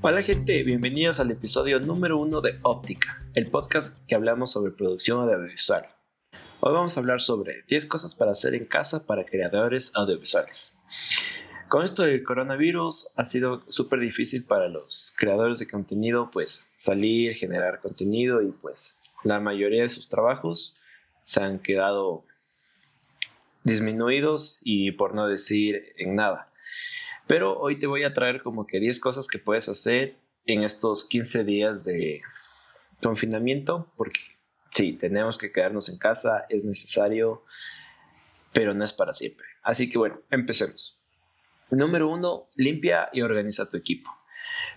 Hola gente, bienvenidos al episodio número uno de Óptica, el podcast que hablamos sobre producción audiovisual. Hoy vamos a hablar sobre 10 cosas para hacer en casa para creadores audiovisuales. Con esto del coronavirus ha sido súper difícil para los creadores de contenido pues salir, generar contenido y pues la mayoría de sus trabajos se han quedado disminuidos y por no decir en nada. Pero hoy te voy a traer como que 10 cosas que puedes hacer en estos 15 días de confinamiento, porque sí, tenemos que quedarnos en casa, es necesario, pero no es para siempre. Así que bueno, empecemos. Número uno, limpia y organiza tu equipo.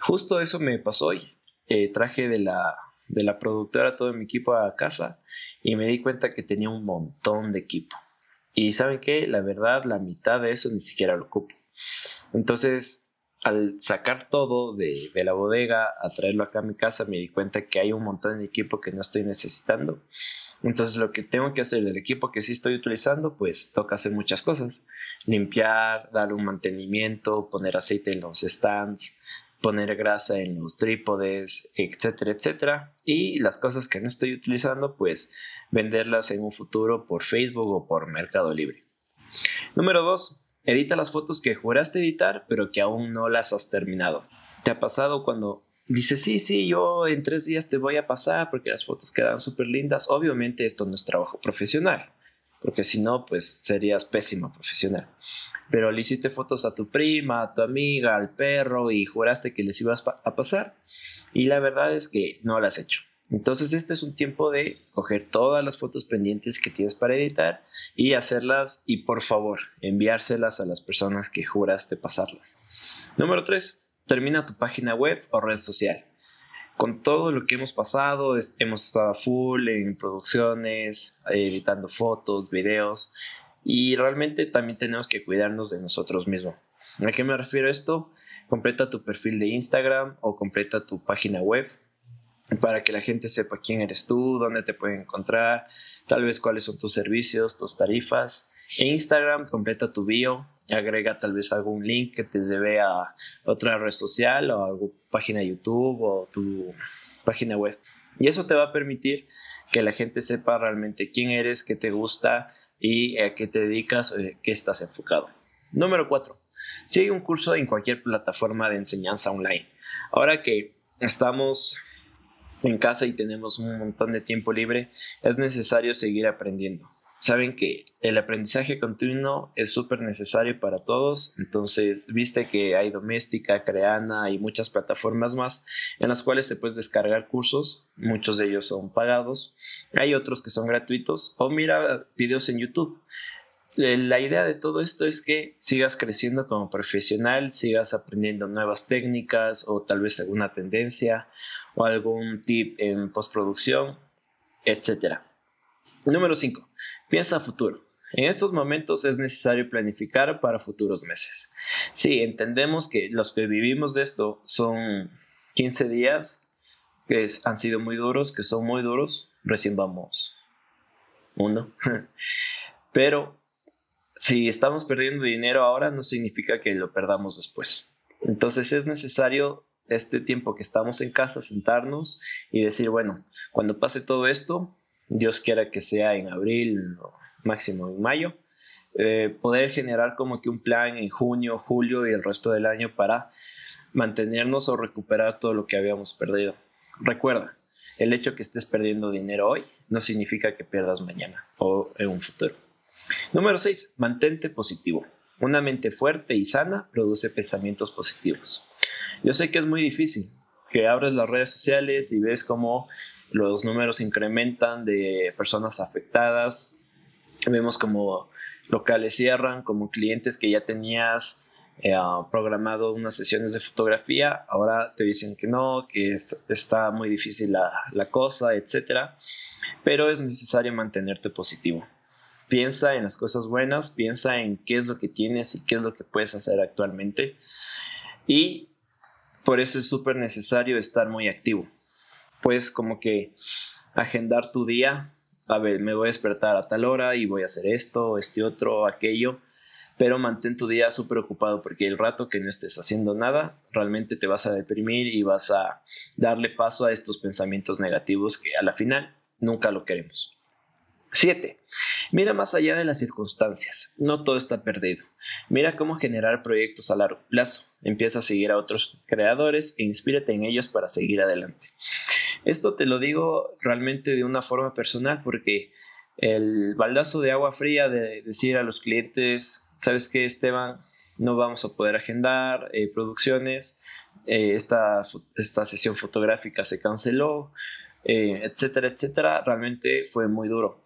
Justo eso me pasó hoy. Eh, traje de la, de la productora todo mi equipo a casa y me di cuenta que tenía un montón de equipo. Y saben qué, la verdad, la mitad de eso ni siquiera lo ocupo. Entonces, al sacar todo de, la bodega, a traerlo acá a mi casa, me di cuenta que hay un montón de equipo que no estoy necesitando. Entonces, lo que tengo que hacer del equipo que sí estoy utilizando, pues toca hacer muchas cosas. Limpiar, darle un mantenimiento, poner aceite en los stands, poner grasa en los trípodes, etcétera, etcétera. Y las cosas que no estoy utilizando, pues venderlas en un futuro por Facebook o por Mercado Libre. Número 2. Edita las fotos que juraste editar pero que aún no las has terminado. ¿Te ha pasado cuando dices, sí, sí, yo en tres días te voy a pasar porque las fotos quedan súper lindas? Obviamente esto no es trabajo profesional, porque si no, pues serías pésimo profesional. Pero le hiciste fotos a tu prima, a tu amiga, al perro y juraste que les ibas a pasar y la verdad es que no las has hecho. Entonces este es un tiempo de coger todas las fotos pendientes que tienes para editar y hacerlas y por favor enviárselas a las personas que juraste pasarlas. Número 3. Termina tu página web o red social. Con todo lo que hemos pasado, hemos estado full en producciones, editando fotos, videos y realmente también tenemos que cuidarnos de nosotros mismos. ¿A qué me refiero esto? Completa tu perfil de Instagram o completa tu página web para que la gente sepa quién eres tú, dónde te pueden encontrar, tal vez cuáles son tus servicios, tus tarifas. En Instagram completa tu bio, agrega tal vez algún link que te lleve a otra red social o a tu página YouTube o tu página web. Y eso te va a permitir que la gente sepa realmente quién eres, qué te gusta y a qué te dedicas o qué estás enfocado. Número 4. Sigue un curso en cualquier plataforma de enseñanza online. Ahora que estamos en casa y tenemos un montón de tiempo libre, es necesario seguir aprendiendo. Saben que el aprendizaje continuo es súper necesario para todos, entonces viste que hay Doméstica, Creana y muchas plataformas más en las cuales te puedes descargar cursos, muchos de ellos son pagados, hay otros que son gratuitos o mira videos en YouTube. Eh, la idea de todo esto es que sigas creciendo como profesional, sigas aprendiendo nuevas técnicas o tal vez alguna tendencia o algún tip en postproducción, etc. Número 5. Piensa a futuro. En estos momentos es necesario planificar para futuros meses. Sí, entendemos que los que vivimos de esto son 15 días que han sido muy duros, que son muy duros. Recién vamos uno. Pero si estamos perdiendo dinero ahora, no significa que lo perdamos después. Entonces es necesario este tiempo que estamos en casa sentarnos y decir, bueno, cuando pase todo esto, Dios quiera que sea en abril máximo en mayo, eh, poder generar como que un plan en junio, julio y el resto del año para mantenernos o recuperar todo lo que habíamos perdido. Recuerda, el hecho que estés perdiendo dinero hoy no significa que pierdas mañana o en un futuro. Número 6. Mantente positivo. Una mente fuerte y sana produce pensamientos positivos. Yo sé que es muy difícil, que abres las redes sociales y ves cómo los números incrementan de personas afectadas. Vemos como locales cierran, como clientes que ya tenías eh, programado unas sesiones de fotografía, ahora te dicen que no, que está muy difícil la, la cosa, etc. Pero es necesario mantenerte positivo. Piensa en las cosas buenas, piensa en qué es lo que tienes y qué es lo que puedes hacer actualmente. Y por eso es súper necesario estar muy activo. Puedes como que agendar tu día. A ver, me voy a despertar a tal hora y voy a hacer esto, este otro, aquello. pero mantén tu día súper ocupado porque el rato que no estés haciendo nada, realmente te vas a deprimir y vas a darle paso a estos pensamientos negativos que a la final nunca lo queremos. 7. Mira más allá de las circunstancias. No todo está perdido. Mira cómo generar proyectos a largo plazo. Empieza a seguir a otros creadores e inspírate en ellos para seguir adelante. Esto te lo digo realmente de una forma personal porque el baldazo de agua fría de decir a los clientes, ¿sabes qué, Esteban? No vamos a poder agendar eh, producciones, eh, esta, esta sesión fotográfica se canceló, eh, etcétera, etcétera, realmente fue muy duro.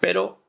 Pero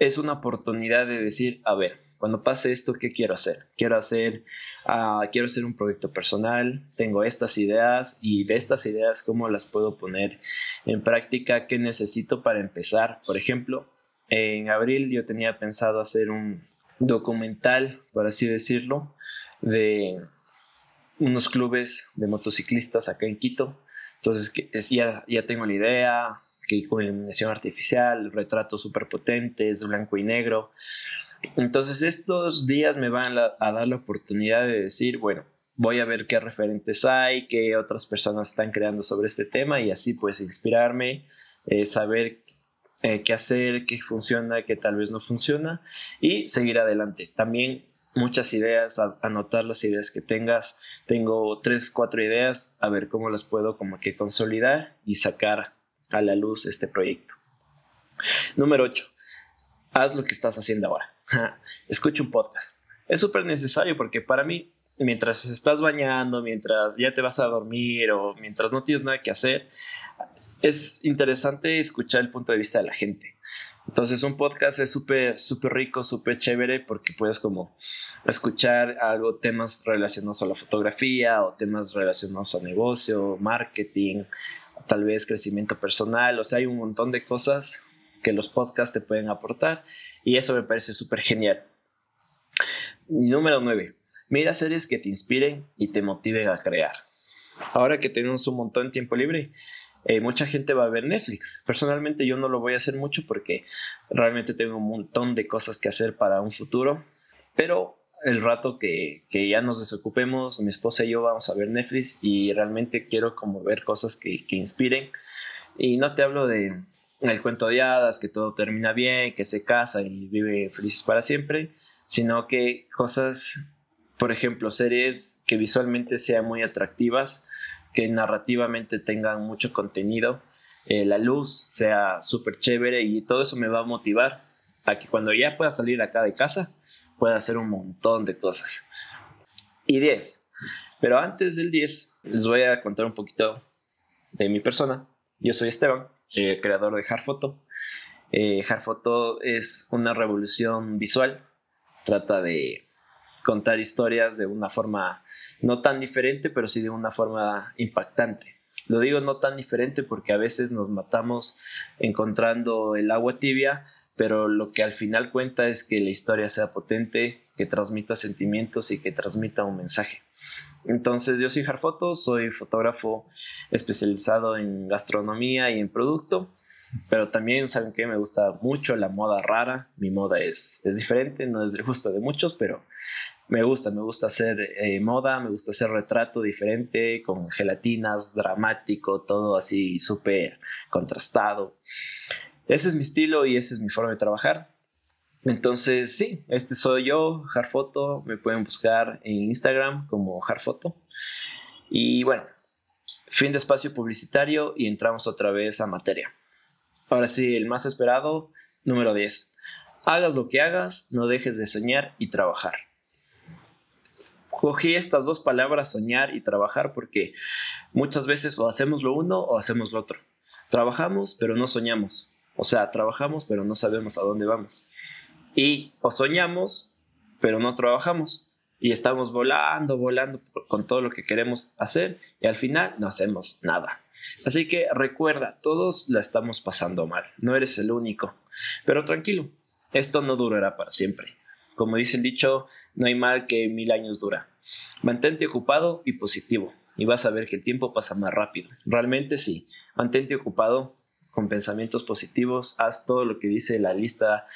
es una oportunidad de decir, a ver, cuando pase esto, ¿qué quiero hacer? Quiero hacer, uh, quiero hacer un proyecto personal, tengo estas ideas y de estas ideas, ¿cómo las puedo poner en práctica? ¿Qué necesito para empezar? Por ejemplo, en abril yo tenía pensado hacer un documental, por así decirlo, de unos clubes de motociclistas acá en Quito entonces ya, ya tengo la idea, con iluminación artificial, retratos súper potentes, blanco y negro. Entonces estos días me van a, dar la oportunidad de decir, bueno, voy a ver qué referentes hay, qué otras personas están creando sobre este tema y así pues inspirarme, eh, saber eh, qué hacer, qué funciona, qué tal vez no funciona y seguir adelante. También muchas ideas, anotar las ideas que tengas. Tengo tres, cuatro ideas, a ver cómo las puedo como que consolidar y sacar a la luz este proyecto. Número 8. Haz lo que estás haciendo ahora. Escucha un podcast. Es súper necesario porque para mí, mientras estás bañando, mientras ya te vas a dormir o mientras no tienes nada que hacer, es interesante escuchar el punto de vista de la gente. Entonces un podcast es súper, súper rico, súper chévere porque puedes como escuchar algo, temas relacionados a la fotografía o temas relacionados a negocio, marketing, tal vez crecimiento personal. O sea, hay un montón de cosas que los podcasts te pueden aportar y eso me parece súper genial. Número 9. Mira series que te inspiren y te motiven a crear. Ahora que tenemos un montón de tiempo libre, eh, mucha gente va a ver Netflix. Personalmente yo no lo voy a hacer mucho porque realmente tengo un montón de cosas que hacer para un futuro. Pero el rato que, que, ya nos desocupemos, mi esposa y yo vamos a ver Netflix y realmente quiero como ver cosas que, que inspiren. Y no te hablo de el cuento de hadas, que todo termina bien, que se casa y vive felices para siempre, sino que cosas, por ejemplo, series que visualmente sean muy atractivas, que narrativamente tengan mucho contenido, eh, la luz sea súper chévere y todo eso me va a motivar a que cuando ya pueda salir acá de casa pueda hacer un montón de cosas. Y 10. Pero antes del 10 les voy a contar un poquito de mi persona. Yo soy Esteban, eh, creador de Harfoto. Eh, Harfoto es una revolución visual. Trata de contar historias de una forma no tan diferente, pero sí de una forma impactante. Lo digo no tan diferente porque a veces nos matamos encontrando el agua tibia, pero lo que al final cuenta es que la historia sea potente, que transmita sentimientos y que transmita un mensaje. Entonces yo soy Harfoto, soy fotógrafo especializado en gastronomía y en producto, pero también saben que me gusta mucho la moda rara, mi moda es, es diferente, no es del gusto de muchos, pero me gusta, me gusta hacer eh, moda, me gusta hacer retrato diferente, con gelatinas, dramático, todo así súper contrastado. Ese es mi estilo y esa es mi forma de trabajar. Entonces, sí, este soy yo, Harfoto. Me pueden buscar en Instagram como Harfoto. Y bueno, fin de espacio publicitario y entramos otra vez a materia. Ahora sí, el más esperado, número 10. Hagas lo que hagas, no dejes de soñar y trabajar cogí estas dos palabras, soñar y trabajar, porque muchas veces o hacemos lo uno o hacemos lo otro. Trabajamos, pero no soñamos. O sea, trabajamos, pero no sabemos a dónde vamos. Y o soñamos, pero no trabajamos. Y estamos volando, volando con todo lo que queremos hacer y al final no hacemos nada. Así que recuerda, todos la estamos pasando mal. No eres el único. Pero tranquilo, esto no durará para siempre. Como dice el dicho, no hay mal que mil años dura. Mantente ocupado y positivo y vas a ver que el tiempo pasa más rápido. Realmente sí, mantente ocupado con pensamientos positivos, haz todo lo que dice la lista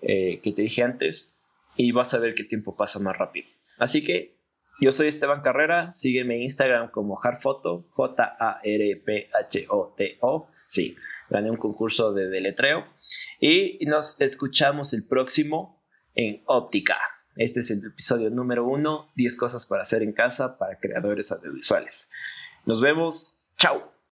eh, que te dije antes y vas a ver que el tiempo pasa más rápido. Así que yo soy Esteban Carrera, sígueme en Instagram como Harfoto, J-A-R-P-H-O-T-O. Sí, gané un concurso de deletreo. Y nos escuchamos el próximo en Óptica. Este es el episodio número uno, 10 cosas para hacer en casa para creadores audiovisuales. Nos vemos, chao.